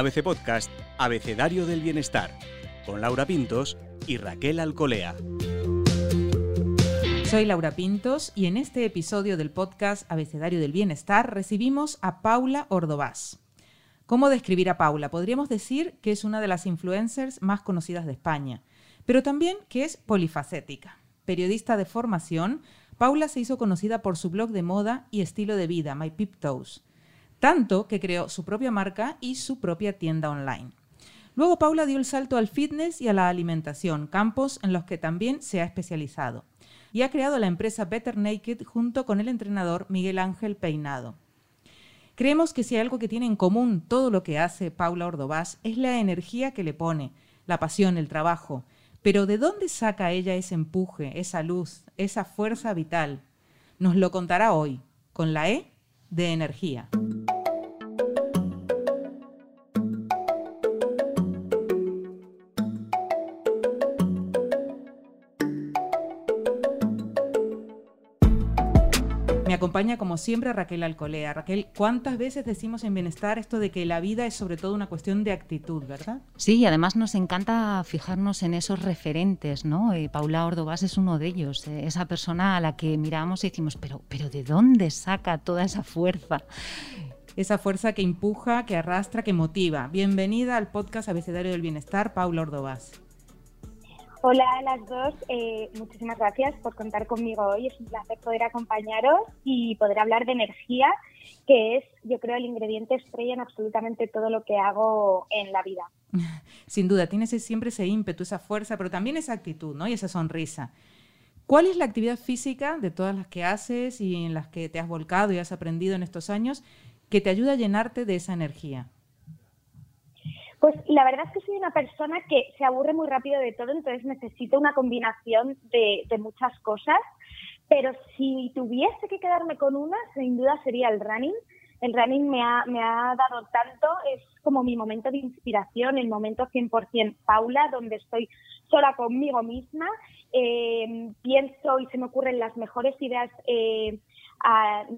ABC Podcast Abecedario del Bienestar, con Laura Pintos y Raquel Alcolea. Soy Laura Pintos y en este episodio del podcast Abecedario del Bienestar recibimos a Paula Ordovás. ¿Cómo describir a Paula? Podríamos decir que es una de las influencers más conocidas de España, pero también que es polifacética. Periodista de formación, Paula se hizo conocida por su blog de moda y estilo de vida, My Pip Toes tanto que creó su propia marca y su propia tienda online. Luego Paula dio el salto al fitness y a la alimentación, campos en los que también se ha especializado. Y ha creado la empresa Better Naked junto con el entrenador Miguel Ángel Peinado. Creemos que si hay algo que tiene en común todo lo que hace Paula Ordovás es la energía que le pone, la pasión, el trabajo. Pero ¿de dónde saca ella ese empuje, esa luz, esa fuerza vital? Nos lo contará hoy, con la E de energía. Acompaña como siempre Raquel Alcolea. Raquel, ¿cuántas veces decimos en bienestar esto de que la vida es sobre todo una cuestión de actitud, verdad? Sí, y además nos encanta fijarnos en esos referentes, ¿no? Eh, Paula Ordovás es uno de ellos, eh, esa persona a la que miramos y decimos, pero, pero ¿de dónde saca toda esa fuerza? Esa fuerza que empuja, que arrastra, que motiva. Bienvenida al podcast Abecedario del Bienestar, Paula Ordovás. Hola a las dos, eh, muchísimas gracias por contar conmigo hoy. Es un placer poder acompañaros y poder hablar de energía, que es, yo creo, el ingrediente estrella en absolutamente todo lo que hago en la vida. Sin duda, tienes siempre ese ímpetu, esa fuerza, pero también esa actitud ¿no? y esa sonrisa. ¿Cuál es la actividad física de todas las que haces y en las que te has volcado y has aprendido en estos años que te ayuda a llenarte de esa energía? Pues la verdad es que soy una persona que se aburre muy rápido de todo, entonces necesito una combinación de, muchas cosas. Pero si tuviese que quedarme con una, sin duda sería el running. El running me ha, me ha dado tanto, es como mi momento de inspiración, el momento 100% Paula, donde estoy sola conmigo misma, eh, pienso y se me ocurren las mejores ideas eh,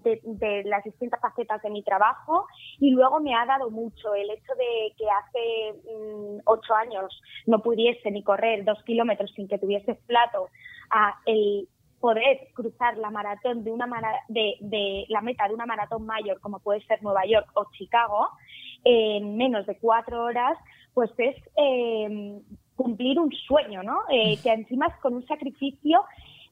de, las distintas facetas de mi trabajo y luego me ha dado mucho el hecho de que hace mm, ocho años no pudiese ni correr dos kilómetros sin que tuviese plato a el poder cruzar la maratón de una de, de, la meta de una maratón mayor como puede ser Nueva York o Chicago en menos de cuatro horas pues es eh, cumplir un sueño no eh, que encima es con un sacrificio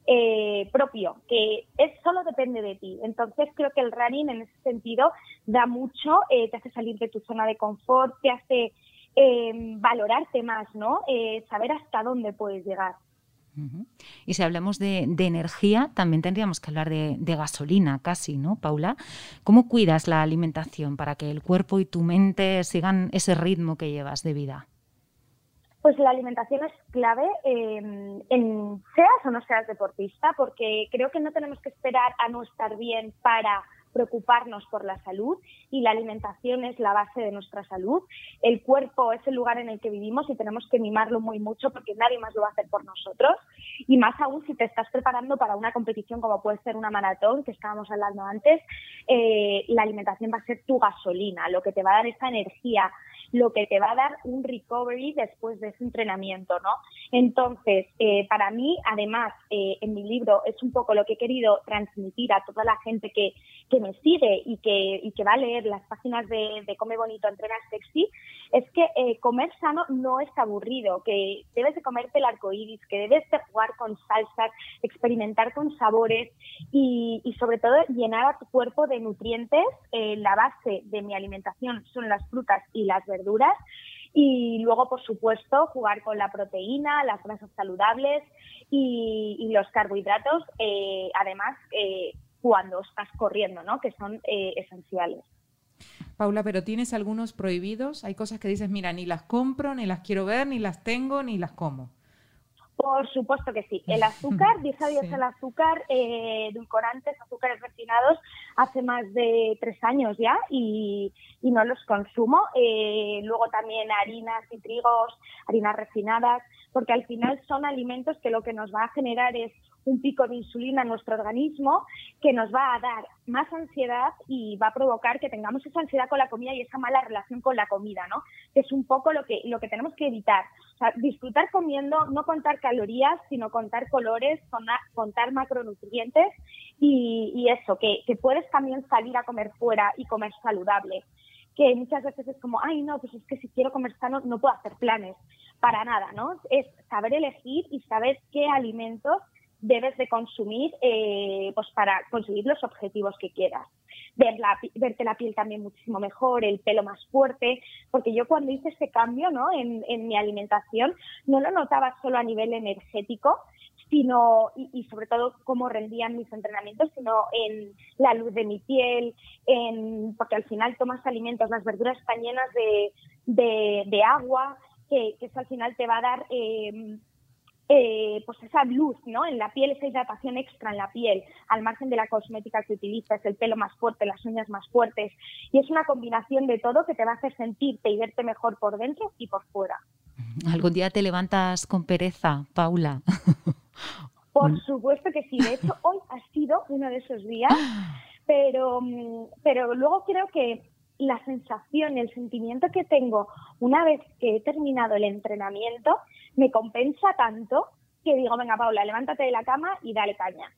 eh, propio, que es solo depende de ti. Entonces creo que el running en ese sentido da mucho, eh, te hace salir de tu zona de confort, te hace eh, valorarte más, ¿no? saber hasta dónde puedes llegar. Y si hablamos de, energía, también tendríamos que hablar de, gasolina, casi, ¿no, Paula? ¿Cómo cuidas la alimentación para que el cuerpo y tu mente sigan ese ritmo que llevas de vida? Pues la alimentación es clave, em, en seas o no seas deportista, porque creo que no tenemos que esperar a no estar bien para preocuparnos por la salud y la alimentación es la base de nuestra salud. El cuerpo es el lugar en el que vivimos y tenemos que mimarlo muy mucho porque nadie más lo va a hacer por nosotros. Y más aún si te estás preparando para una competición como puede ser una maratón, que estábamos hablando antes, eh, la alimentación va a ser tu gasolina, lo que te va a dar esa energía, lo que te va a dar un recovery después de ese entrenamiento, ¿no? Entonces, eh, para mí, además, eh, en mi libro es un poco lo que he querido transmitir a toda la gente que, que me sigue y que, y que va a leer las páginas de, Come Bonito, Entrena Sexy, es que eh, comer sano no es aburrido, que debes de comerte el arco iris, que debes de jugar con salsas, experimentar con sabores y, sobre todo llenar a tu cuerpo de nutrientes. la base de mi alimentación son las frutas y las verduras verduras y luego, por supuesto, jugar con la proteína, las grasas saludables y, los carbohidratos, eh, además, eh, cuando estás corriendo, ¿no? que son eh, esenciales. Paula, pero tienes algunos prohibidos. Hay cosas que dices, mira, ni las compro, ni las quiero ver, ni las tengo, ni las como. Por supuesto que sí. El azúcar, dije adiós al azúcar, eh, edulcorantes, azúcares refinados, hace más de tres años ya y, no los consumo. Eh, luego también harinas y trigos, harinas refinadas, porque al final son alimentos que lo que nos va a generar es un pico de insulina en nuestro organismo que nos va a dar más ansiedad y va a provocar que tengamos esa ansiedad con la comida y esa mala relación con la comida, ¿no? Que es un poco lo que, lo que tenemos que evitar. O sea, disfrutar comiendo, no contar calorías, sino contar colores, contar macronutrientes y, y eso, que, que puedes también salir a comer fuera y comer saludable que muchas veces es como, ay, no, pues es que si quiero comer sano no puedo hacer planes. Para nada, ¿no? Es saber elegir y saber qué alimentos debes de consumir eh, pues para conseguir los objetivos que quieras. Ver la, verte la piel también muchísimo mejor, el pelo más fuerte, porque yo cuando hice ese cambio ¿no? en, en mi alimentación no lo notaba solo a nivel energético, sino y, sobre todo cómo rendían mis entrenamientos, sino en la luz de mi piel, en, porque al final tomas alimentos, las verduras están llenas de, de, agua, que, que, eso al final te va a dar eh, eh, pues esa luz ¿no? en la piel, esa hidratación extra en la piel, al margen de la cosmética que utilizas, el pelo más fuerte, las uñas más fuertes. Y es una combinación de todo que te va a hacer sentirte y verte mejor por dentro y por fuera. ¿Algún día te levantas con pereza, Paula? Por supuesto que sí. De hecho, hoy ha sido uno de esos días, pero, pero luego creo que la sensación, el sentimiento que tengo una vez que he terminado el entrenamiento me compensa tanto que digo, venga Paula, levántate de la cama y dale caña.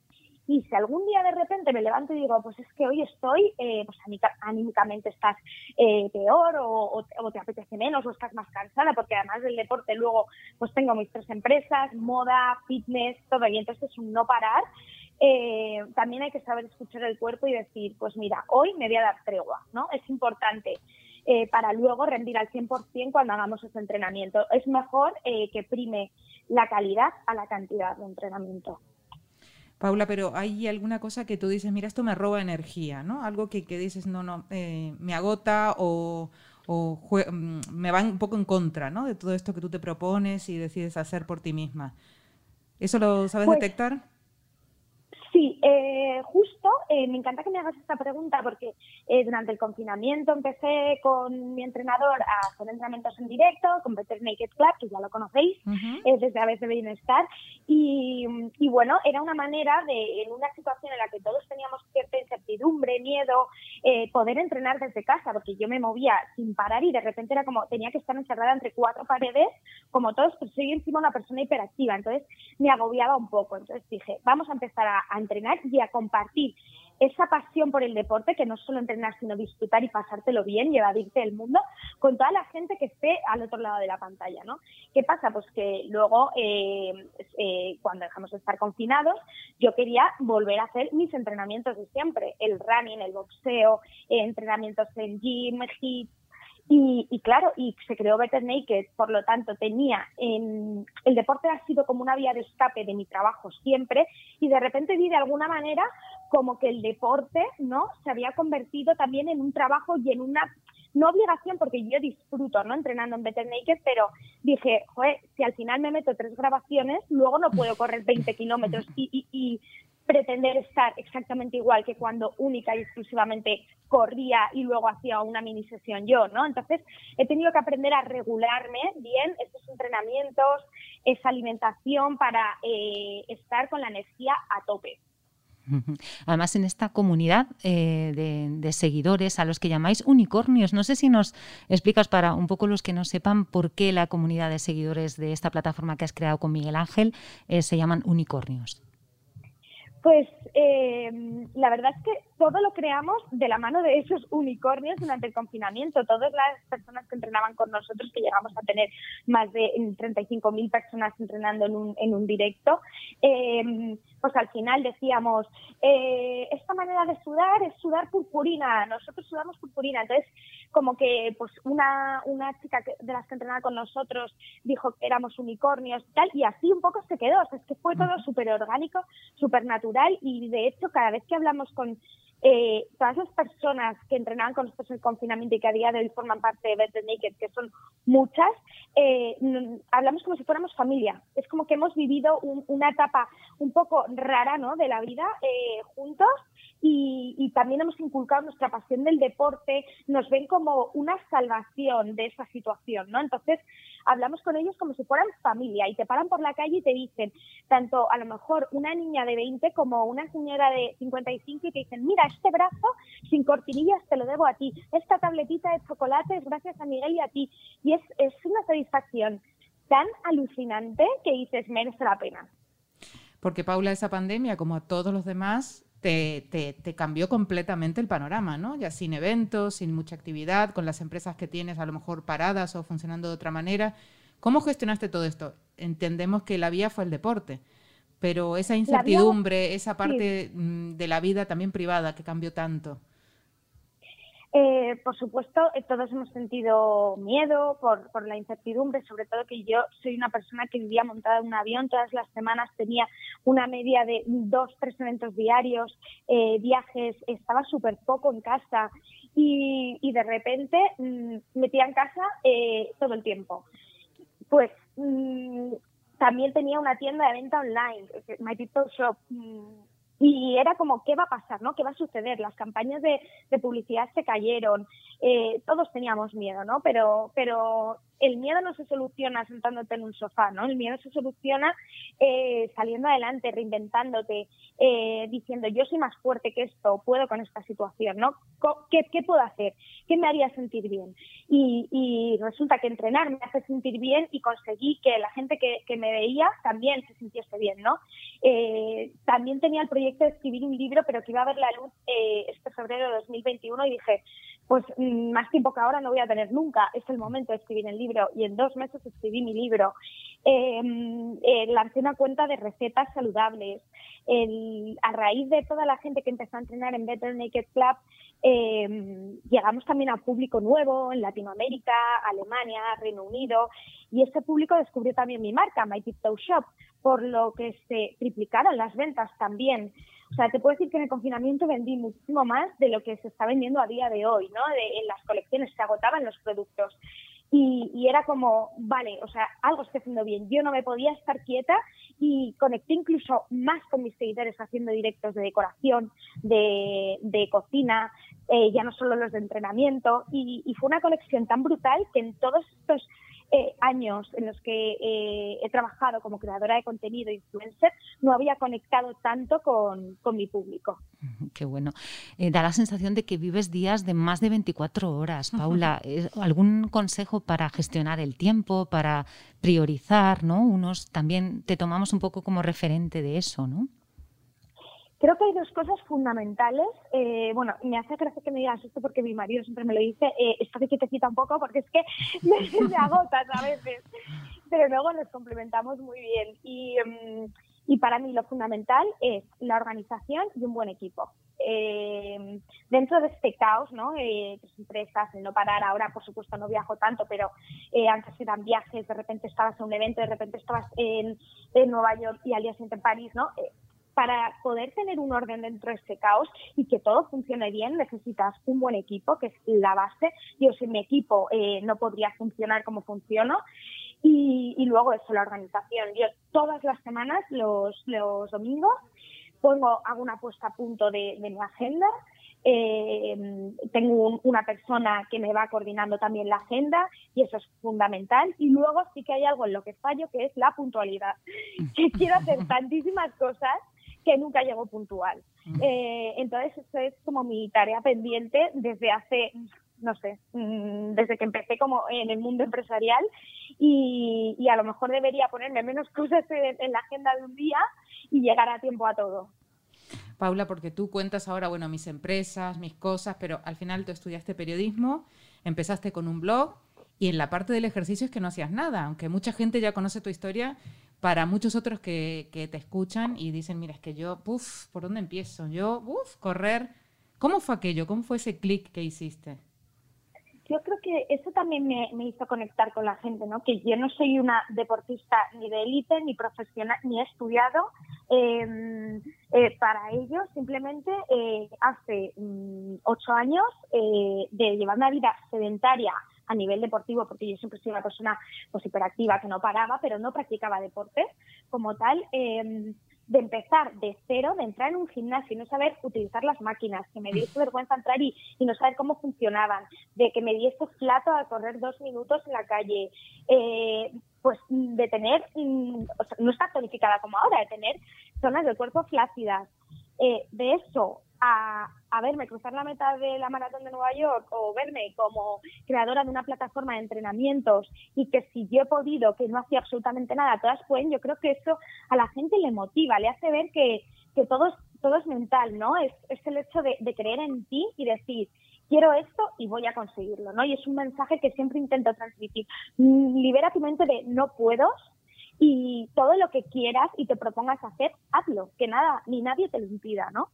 Y si algún día de repente me levanto y digo, pues es que hoy estoy, eh, pues anímicamente estás eh, peor o, te apetece menos o estás más cansada, porque además del deporte luego pues tengo mis tres empresas, moda, fitness, todo, y entonces es un no parar. Eh, también hay que saber escuchar el cuerpo y decir, pues mira, hoy me voy a dar tregua, ¿no? Es importante. para luego rendir al 100% cuando hagamos ese entrenamiento. Es mejor que prime la calidad a la cantidad de entrenamiento. Paula, pero hay alguna cosa que tú dices, mira, esto me roba energía, ¿no? Algo que, dices, no, no, eh, me agota o, mm, me va un poco en contra, ¿no? De todo esto que tú te propones y decides hacer por ti misma. ¿Eso lo sabes pues detectar? Sí, eh, justo, eh, me encanta que me hagas esta pregunta porque eh, durante el confinamiento empecé con mi entrenador a hacer entrenamientos en directo, con Better Naked Club, que ya lo conocéis, desde a veces de Bienestar, y, y, bueno, era una manera de, en una situación en la que todos teníamos cierta incertidumbre, miedo, poder entrenar desde casa, porque yo me movía sin parar y de repente era como, tenía que estar encerrada entre cuatro paredes, como todos, pues soy encima una persona hiperactiva, entonces me agobiaba un poco, entonces dije, vamos a empezar a entrenar y a compartir esa pasión por el deporte, que no solo entrenar, sino disfrutar y pasártelo bien y evadirte del mundo, con toda la gente que esté al otro lado de la pantalla, ¿no? ¿Qué pasa? Pues que luego, eh, eh, cuando dejamos de estar confinados, yo quería volver a hacer mis entrenamientos de siempre, el running, el boxeo, eh, entrenamientos en gym, hit, y, claro, y se creó Better Naked, por lo tanto tenía, en, el deporte ha sido como una vía de escape de mi trabajo siempre y de repente vi de alguna manera como que el deporte, ¿no? Se había convertido también en un trabajo y en una, no obligación porque yo disfruto, ¿no? Entrenando en Better Naked, pero dije, joder, si al final me meto tres grabaciones, luego no puedo correr 20 kilómetros y, y, y pretender estar exactamente igual que cuando única y exclusivamente corría y luego hacía una mini sesión yo, ¿no? Entonces he tenido que aprender a regularme bien estos entrenamientos, esa alimentación para eh, estar con la energía a tope. Además, en esta comunidad eh, de, seguidores a los que llamáis unicornios, no sé si nos explicas para un poco los que no sepan por qué la comunidad de seguidores de esta plataforma que has creado con Miguel Ángel eh, se llaman unicornios. Pues eh, la verdad es que todo lo creamos de la mano de esos unicornios durante el confinamiento. Todas las personas que entrenaban con nosotros, que llegamos a tener más de 35.000 personas entrenando en un, en un directo, eh, pues al final decíamos, eh, esta manera de sudar es sudar purpurina, nosotros sudamos purpurina. Entonces, como que pues una, una chica de las que entrenaba con nosotros dijo que éramos unicornios y tal, y así un poco se quedó. O sea, es que fue todo súper orgánico, súper natural, y de hecho, cada vez que hablamos con eh, todas las personas que entrenaban con nosotros en el confinamiento y que a día de hoy forman parte de Better Naked, que son muchas, eh, hablamos como si fuéramos familia. Es como que hemos vivido una etapa un poco rara ¿no? de la vida eh, juntos y, también hemos inculcado nuestra pasión del deporte, nos ven como una salvación de esa situación, ¿no? Entonces, hablamos con ellos como si fueran familia y te paran por la calle y te dicen, tanto a lo mejor una niña de 20 como una señora de 55 y te dicen, mira, este brazo sin cortinillas te lo debo a ti, esta tabletita de chocolate es gracias a Miguel y a ti. Y es, es una satisfacción tan alucinante que dices, merece la pena. Porque Paula, esa pandemia, como a todos los demás, te, te, cambió completamente el panorama, ¿no? Ya sin eventos, sin mucha actividad, con las empresas que tienes a lo mejor paradas o funcionando de otra manera. ¿Cómo gestionaste todo esto? Entendemos que la vía fue el deporte, pero esa incertidumbre, esa parte mm, de la vida también privada que cambió tanto. Eh, por supuesto, eh, todos hemos sentido miedo por, por, la incertidumbre, sobre todo que yo soy una persona que vivía montada en un avión, todas las semanas tenía una media de dos, tres eventos diarios, eh, viajes, estaba súper poco en casa y, y de repente mm, metía en casa todo el tiempo. Pues mm, también tenía una tienda de venta online, My People Shop. Mm, y era como, ¿qué va a pasar? ¿no? ¿Qué va a suceder? Las campañas de, de publicidad se cayeron, eh, todos teníamos miedo, ¿no? Pero, pero el miedo no se soluciona sentándote en un sofá, ¿no? El miedo se soluciona eh, saliendo adelante, reinventándote, eh, diciendo yo soy más fuerte que esto, puedo con esta situación, ¿no? ¿Qué, puedo hacer? ¿Qué me haría sentir bien? Y, y, resulta que entrenar me hace sentir bien y conseguí que la gente que, que me veía también se sintiese bien, ¿no? Eh, también tenía el proyecto de escribir un libro, pero que iba a ver la luz este febrero de 2021 y dije, pues mm, más tiempo que ahora no voy a tener nunca. Es el momento de escribir el libro y en dos meses escribí mi libro. Em, eh, lancé una cuenta de recetas saludables. a raíz de toda la gente que empezó a entrenar en Better Naked Club, em, llegamos también a público nuevo en Latinoamérica, Alemania, Reino Unido, y ese público descubrió también mi marca, My Tiptoe Shop, por lo que se triplicaron las ventas también. O sea, te puedo decir que en el confinamiento vendí muchísimo más de lo que se está vendiendo a día de hoy, ¿no? en las colecciones se agotaban los productos. Y, era como, vale, o sea, algo estoy haciendo bien. Yo no me podía estar quieta y conecté incluso más con mis seguidores haciendo directos de decoración, de, cocina, eh, ya no solo los de entrenamiento. Y, y, fue una conexión tan brutal que en todos estos eh, años en los que eh, he trabajado como creadora de contenido influencer, no había conectado tanto con, mi público. Qué bueno. Eh, da la sensación de que vives días de más de 24 horas. Paula, ¿algún consejo para gestionar el tiempo, para priorizar? ¿no? Unos también te tomamos un poco como referente de eso, ¿no? Creo que hay dos cosas fundamentales. Eh, bueno, me hace gracia que me digas esto porque mi marido siempre me lo dice. Eh, esto que te cita un poco porque es que me, agotas a veces. Pero luego nos complementamos muy bien. Y, mm, y para mí lo fundamental es la organización y un buen equipo. Eh, dentro de este caos, ¿no? Eh, empresas, el no parar, ahora por supuesto no viajo tanto, pero eh, antes eran viajes, de repente estabas en un evento, de repente estabas en, en Nueva York y al día siguiente en París, ¿no? Para poder tener un orden dentro de ese caos y que todo funcione bien, necesitas un buen equipo, que es la base. Yo sin mi equipo eh, no podría funcionar como funciono. Y, luego eso, la organización. Yo todas las semanas, los, los domingos, pongo, hago una puesta a punto de, mi agenda. Eh, tengo una persona que me va coordinando también la agenda y eso es fundamental. Y luego sí que hay algo en lo que fallo, que es la puntualidad. Que quiero hacer tantísimas cosas que nunca llegó puntual. Eh, entonces, eso es como mi tarea pendiente desde hace, no sé, mm, desde que empecé como en el mundo empresarial y, a lo mejor debería ponerme menos cosas en, la agenda de un día y llegar a tiempo a todo. Paula, porque tú cuentas ahora, bueno, mis empresas, mis cosas, pero al final tú estudiaste periodismo, empezaste con un blog y en la parte del ejercicio es que no hacías nada, aunque mucha gente ya conoce tu historia, para muchos otros que, te escuchan y dicen, mira, es que yo, uff, ¿por dónde empiezo? Yo, uff, correr. ¿Cómo fue aquello? ¿Cómo fue ese clic que hiciste? Yo creo que eso también me, hizo conectar con la gente, ¿no? Que yo no soy una deportista ni de élite, ni profesional, ni he estudiado. Em, Eh, para ellos, simplemente eh, hace mm, ocho años eh, de llevar una vida sedentaria a nivel deportivo, porque yo siempre soy una persona pues, hiperactiva que no paraba, pero no practicaba deporte como tal. Em, de empezar de cero, de entrar en un gimnasio y no saber utilizar las máquinas, que me diese vergüenza entrar y, y no saber cómo funcionaban, de que me diese flato a correr dos minutos en la calle, eh, pues de tener, mm, no está tonificada como ahora, de tener zonas del cuerpo flácidas. Eh, de eso a, a, verme cruzar la meta de la maratón de Nueva York o verme como creadora de una plataforma de entrenamientos y que si yo he podido, que no hacía absolutamente nada, todas pueden, yo creo que eso a la gente le motiva, le hace ver que, que todo, es, todo es mental, ¿no? Es, es el hecho de, de creer en ti y decir, quiero esto y voy a conseguirlo, ¿no? Y es un mensaje que siempre intento transmitir. Mm, libera tu mente de no puedo y todo lo que quieras y te propongas hacer, hazlo, que nada ni nadie te lo impida, ¿no?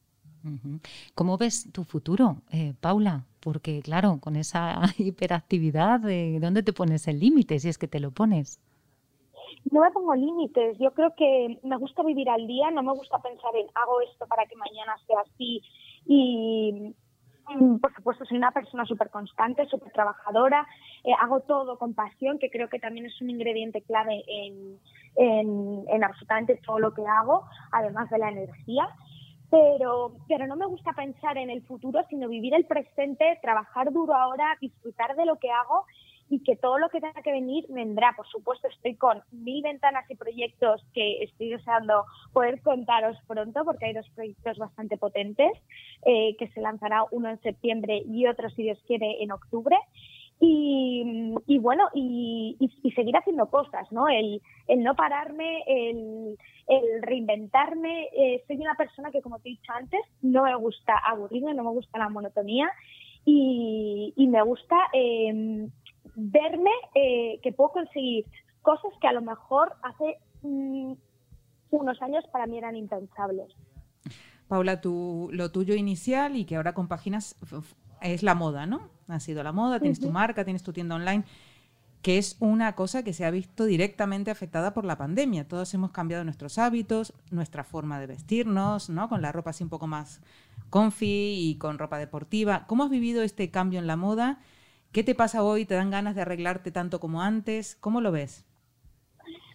¿Cómo ves tu futuro, eh, Paula? Porque claro, con esa hiperactividad, eh, ¿dónde te pones el límite si es que te lo pones? No me pongo límites. Yo creo que me gusta vivir al día, no me gusta pensar en hago esto para que mañana sea así. Y mm, por supuesto soy una persona súper constante, súper trabajadora, eh, hago todo con pasión, que creo que también es un ingrediente clave en, en, en absolutamente todo lo que hago, además de la energía pero, pero no me gusta pensar en el futuro, sino vivir el presente, trabajar duro ahora, disfrutar de lo que hago y que todo lo que tenga que venir vendrá. Por supuesto, estoy con mil ventanas y proyectos que estoy deseando poder contaros pronto, porque hay dos proyectos bastante potentes, eh, que se lanzará uno en septiembre y otro, si Dios quiere, en octubre. Y, y bueno, y, y, seguir haciendo cosas, ¿no? El, el no pararme, el, el reinventarme. Eh, soy una persona que, como te he dicho antes, no me gusta aburrirme, no me gusta la monotonía y, me gusta eh, verme eh, que puedo conseguir cosas que a lo mejor hace mm, unos años para mí eran impensables. Paula, tu, lo tuyo inicial y que ahora compaginas es la moda, ¿no? Ha sido la moda, tienes tu marca, tienes tu tienda online, que es una cosa que se ha visto directamente afectada por la pandemia. Todos hemos cambiado nuestros hábitos, nuestra forma de vestirnos, ¿no? Con la ropa así un poco más comfy y con ropa deportiva. ¿Cómo has vivido este cambio en la moda? ¿Qué te pasa hoy? ¿Te dan ganas de arreglarte tanto como antes? ¿Cómo lo ves?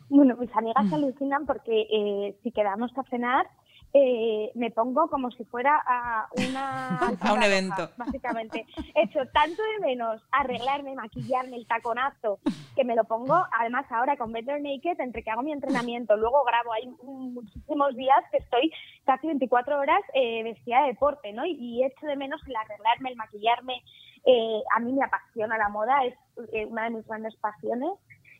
Bueno, mis amigas mm. alucinan porque eh, si quedamos a cenar, eh, me pongo como si fuera a una a un evento. básicamente. He hecho tanto de menos arreglarme maquillarme el taconazo que me lo pongo además ahora con Better Naked entre que hago mi entrenamiento luego grabo hay muchísimos días que estoy casi 24 horas eh, vestida de deporte no y, he hecho de menos el arreglarme el maquillarme eh, a mí me apasiona la moda es eh, una de mis grandes pasiones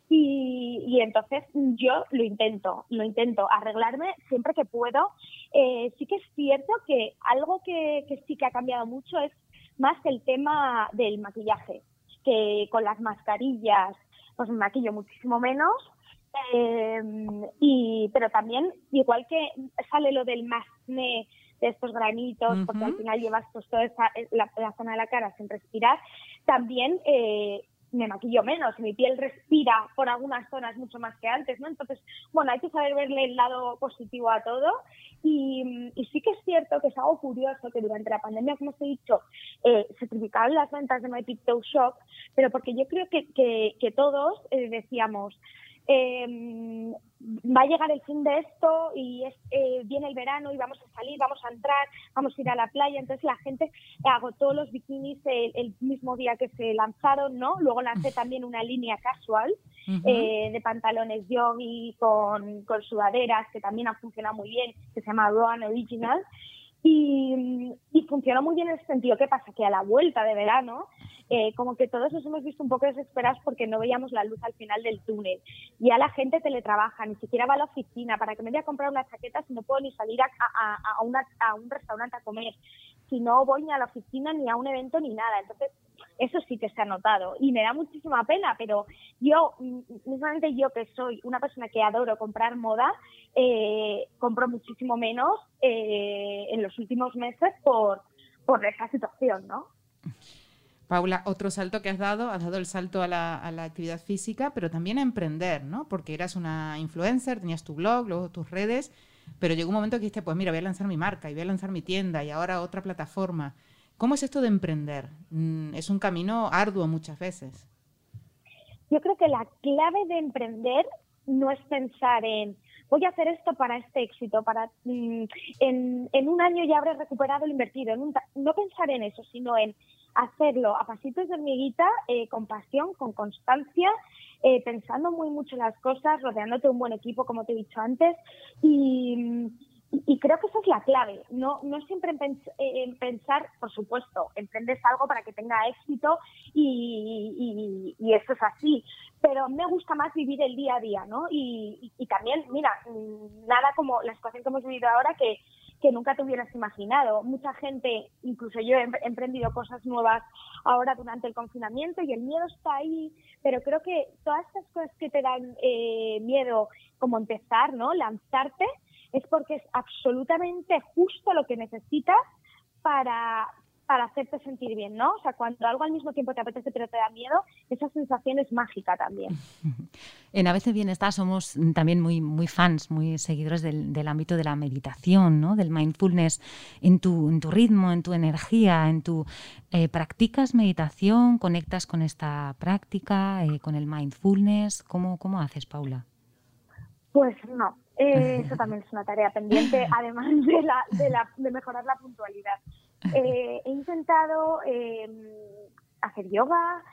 y, entonces yo lo intento, lo intento arreglarme siempre que puedo. Eh, sí que es cierto que algo que, sí que ha cambiado mucho es más el tema del maquillaje, que con las mascarillas pues me maquillo muchísimo menos. Eh, y pero también igual que sale lo del masne de estos granitos porque al final llevas pues toda esa, la, zona de la cara sin respirar también eh, me maquillo menos, mi piel respira por algunas zonas mucho más que antes, ¿no? Entonces, bueno, hay que saber verle el lado positivo a todo y, sí que es cierto que es algo curioso que durante la pandemia, como os he dicho, eh, se triplicaron las ventas de My Toe Shop, pero porque yo creo que, que, todos eh, decíamos, eh, va a llegar el fin de esto y es, eh, viene el verano y vamos a salir, vamos a entrar, vamos a ir a la playa. Entonces la gente agotó los bikinis el, mismo día que se lanzaron, ¿no? Luego lancé también una línea casual eh, de pantalones yogi con, con sudaderas que también ha funcionado muy bien, que se llama Roan Original. Y, y, funcionó muy bien en ese sentido. ¿Qué pasa? Que a la vuelta de verano, eh, como que todos nos hemos visto un poco desesperados porque no veíamos la luz al final del túnel. Ya la gente teletrabaja, ni siquiera va a la oficina. ¿Para que me voy a comprar una chaqueta si no puedo ni salir a, a, a, una, a un restaurante a comer? Si no voy ni a la oficina, ni a un evento, ni nada. Entonces, eso sí que se ha notado y me da muchísima pena, pero yo, mismamente yo que soy una persona que adoro comprar moda, eh, compro muchísimo menos eh, en los últimos meses por, por esa situación, ¿no? Paula, otro salto que has dado, has dado el salto a la, a la, actividad física, pero también a emprender, ¿no? Porque eras una influencer, tenías tu blog, luego tus redes, pero llegó un momento que dijiste, pues mira, voy a lanzar mi marca y voy a lanzar mi tienda y ahora otra plataforma. ¿Cómo es esto de emprender? Mm, es un camino arduo muchas veces. Yo creo que la clave de emprender no es pensar en voy a hacer esto para este éxito, para mm, en, un año ya habré recuperado el invertido. no pensar en eso, sino en hacerlo a pasitos de hormiguita, eh, con pasión, con constancia, eh, pensando muy mucho las cosas, rodeándote de un buen equipo, como te he dicho antes, y, y creo que esa es la clave, no, no siempre en, eh, pensar, por supuesto, emprendes algo para que tenga éxito y, y, eso es así, pero me gusta más vivir el día a día, ¿no? Y, también, mira, nada como la situación que hemos vivido ahora que, que nunca te hubieras imaginado. Mucha gente, incluso yo he emprendido cosas nuevas ahora durante el confinamiento y el miedo está ahí, pero creo que todas estas cosas que te dan eh, miedo, como empezar, ¿no? Lanzarte, es porque es absolutamente justo lo que necesitas para, para hacerte sentir bien, ¿no? O sea, cuando algo al mismo tiempo te apetece pero te da miedo, esa sensación es mágica también. En A veces Bienestar somos también muy, muy fans, muy seguidores del, ámbito de la meditación, ¿no? Del mindfulness en tu, en tu ritmo, en tu energía, en tu... Eh, ¿Practicas meditación? ¿Conectas con esta práctica, eh, con el mindfulness? ¿Cómo, ¿Cómo haces, Paula? Pues no, eh, eso también es una tarea pendiente, además de, la, de, la, de mejorar la puntualidad. Eh, he intentado eh, hacer yoga,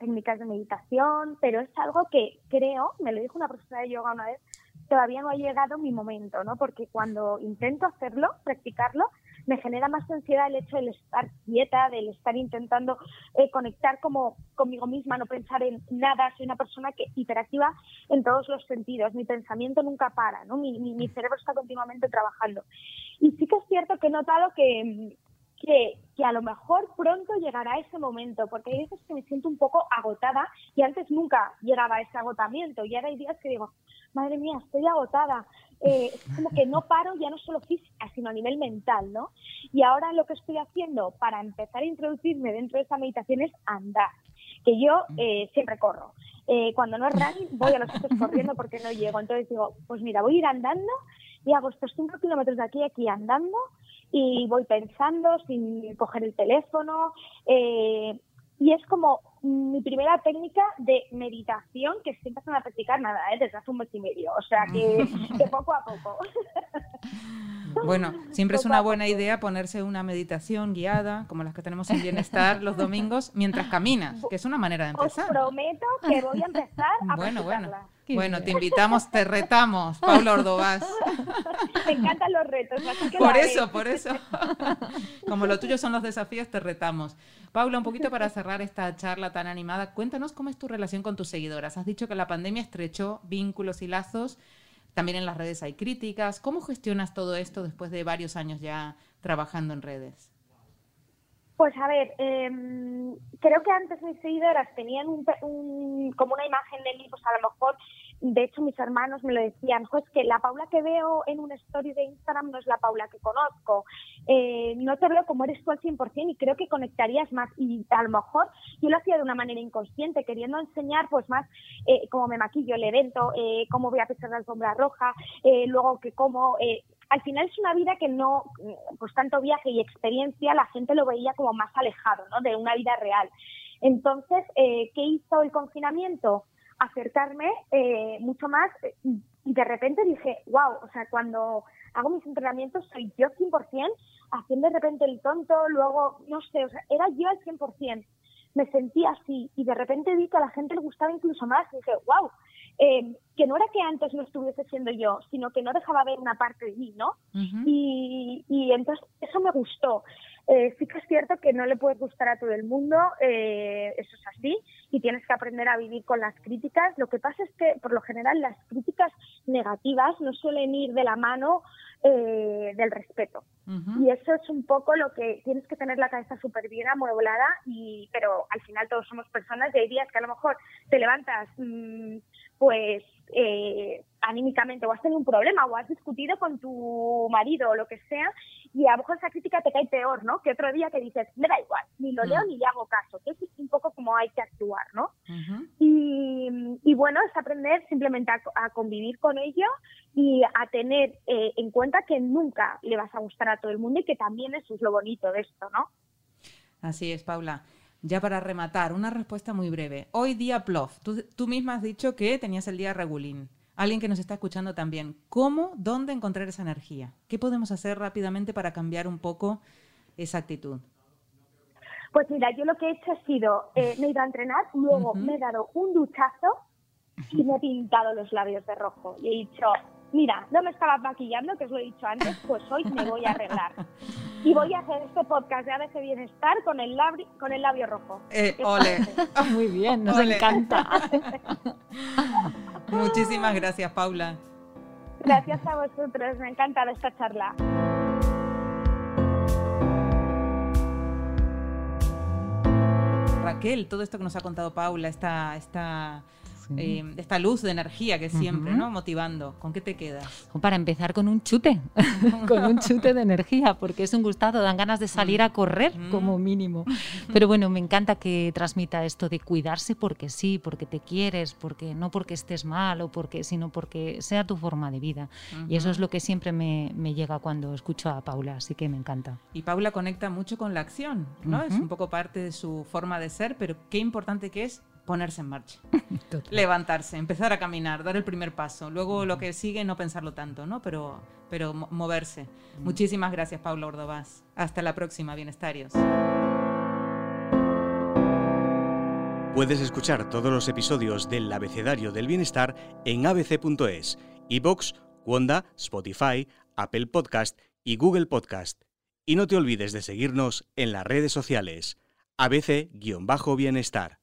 técnicas de meditación, pero es algo que creo, me lo dijo una profesora de yoga una vez, todavía no ha llegado mi momento, ¿no? Porque cuando intento hacerlo, practicarlo, me genera más ansiedad el hecho de estar quieta, del estar intentando eh, conectar como conmigo misma, no pensar en nada. Soy una persona que hiperactiva en todos los sentidos. Mi pensamiento nunca para, ¿no? Mi, mi, cerebro está continuamente trabajando. Y sí que es cierto que he notado que, que, que, a lo mejor pronto llegará ese momento, porque hay veces que me siento un poco agotada y antes nunca llegaba a ese agotamiento y ahora hay días que digo, madre mía, estoy agotada, eh, es como que no paro ya no solo física, sino a nivel mental, ¿no? Y ahora lo que estoy haciendo para empezar a introducirme dentro de esa meditación es andar, que yo eh, siempre corro. Eh, cuando no es voy a los sitios corriendo porque no llego. Entonces digo, pues mira, voy a ir andando y hago estos 5 kilómetros de aquí a aquí andando y voy pensando sin coger el teléfono. y es como mi primera técnica de meditación que estoy empezando a practicar nada, ¿eh? desde hace un mes y medio, o sea que, poco a poco. Bueno, siempre es una buena idea ponerse una meditación guiada, como las que tenemos en Bienestar los domingos, mientras caminas, que es una manera de empezar. Os prometo que voy a empezar a Bueno, bueno. Bueno, te invitamos, te retamos, Paula Ordovás. Me encantan los retos. Así que por eso, por eso. Como lo tuyo son los desafíos, te retamos. Paula, un poquito para cerrar esta charla tan animada, cuéntanos cómo es tu relación con tus seguidoras. Has dicho que la pandemia estrechó vínculos y lazos. También en las redes hay críticas. ¿Cómo gestionas todo esto después de varios años ya trabajando en redes? Pues a ver, em, creo que antes mis seguidoras tenían un, como una imagen de mí, pues a lo mejor, de hecho mis hermanos me lo decían, pues que la Paula que veo en una story de Instagram no es la Paula que conozco, eh, no te veo como eres tú al 100% y creo que conectarías más y a lo mejor yo lo hacía de una manera inconsciente, queriendo enseñar pues más eh, cómo me maquillo el evento, eh, cómo voy a pisar la alfombra roja, eh, luego que cómo al final es una vida que no, pues tanto viaje y experiencia, la gente lo veía como más alejado, ¿no? De una vida real. Entonces, eh, ¿qué hizo el confinamiento? Acercarme eh, mucho más y de repente dije, wow, o sea, cuando hago mis entrenamientos soy yo 100%, haciendo de repente el tonto, luego, no sé, o sea, era yo al 100%. Me sentía así y de repente vi que a la gente le gustaba incluso más y dije, wow, eh, que no era que antes no estuviese siendo yo, sino que no dejaba ver una parte de mí, ¿no? y, y, entonces eso me gustó. Eh, sí que es cierto que no le puedes gustar a todo el mundo, eh, eso es así, y tienes que aprender a vivir con las críticas. Lo que pasa es que, por lo general, las críticas negativas no suelen ir de la mano eh, del respeto. Y eso es un poco lo que tienes que tener la cabeza súper bien amueblada, y, pero al final todos somos personas y hay días que a lo mejor te levantas mm, pues eh, anímicamente o has tenido un problema o has discutido con tu marido o lo que sea y a lo mejor esa crítica te cae peor, ¿no? Que otro día que dices, me da igual, ni lo leo mm. ni le hago caso, que es un poco como hay que actuar, ¿no? y, bueno, es aprender simplemente a, convivir con ello y a tener eh, en cuenta que nunca le vas a gustar a todo el mundo y que también eso es lo bonito de esto, ¿no? Así es, Paula. Ya para rematar, una respuesta muy breve. Hoy día Plof, tú, tú misma has dicho que tenías el día regulín alguien que nos está escuchando también, ¿cómo, dónde encontrar esa energía? ¿Qué podemos hacer rápidamente para cambiar un poco esa actitud? Pues mira, yo lo que he hecho ha sido, eh, me he ido a entrenar, luego me he dado un duchazo y me he pintado los labios de rojo. Y he dicho, mira, no me estaba maquillando, que os lo he dicho antes, pues hoy me voy a arreglar. Y voy a hacer este podcast de ABC Bienestar con el, labio, con el labio rojo. Eh, ole. Muy bien, nos encanta. Muchísimas gracias, Paula. Gracias a vosotros, me encanta esta charla. Raquel, todo esto que nos ha contado Paula, esta, esta eh, esta luz de energía que siempre, ¿no? Motivando. ¿Con qué te quedas? Para empezar con un chute, con un chute de energía, porque es un gustado, dan ganas de salir a correr como mínimo. Pero bueno, me encanta que transmita esto de cuidarse porque sí, porque te quieres, porque no porque estés mal o porque, sino porque sea tu forma de vida. Y eso es lo que siempre me, me, llega cuando escucho a Paula, así que me encanta. Y Paula conecta mucho con la acción, ¿no? Es un poco parte de su forma de ser, pero qué importante que es ponerse en marcha. Levantarse, empezar a caminar, dar el primer paso. Luego lo que sigue, no pensarlo tanto, ¿no? Pero, pero moverse. Muchísimas gracias, Paula Ordovás. Hasta la próxima, bienestarios. Puedes escuchar todos los episodios del Abecedario del Bienestar en abc.es, iBox, Wanda, Spotify, Apple Podcast y Google Podcast. Y no te olvides de seguirnos en las redes sociales. ABC-Bienestar.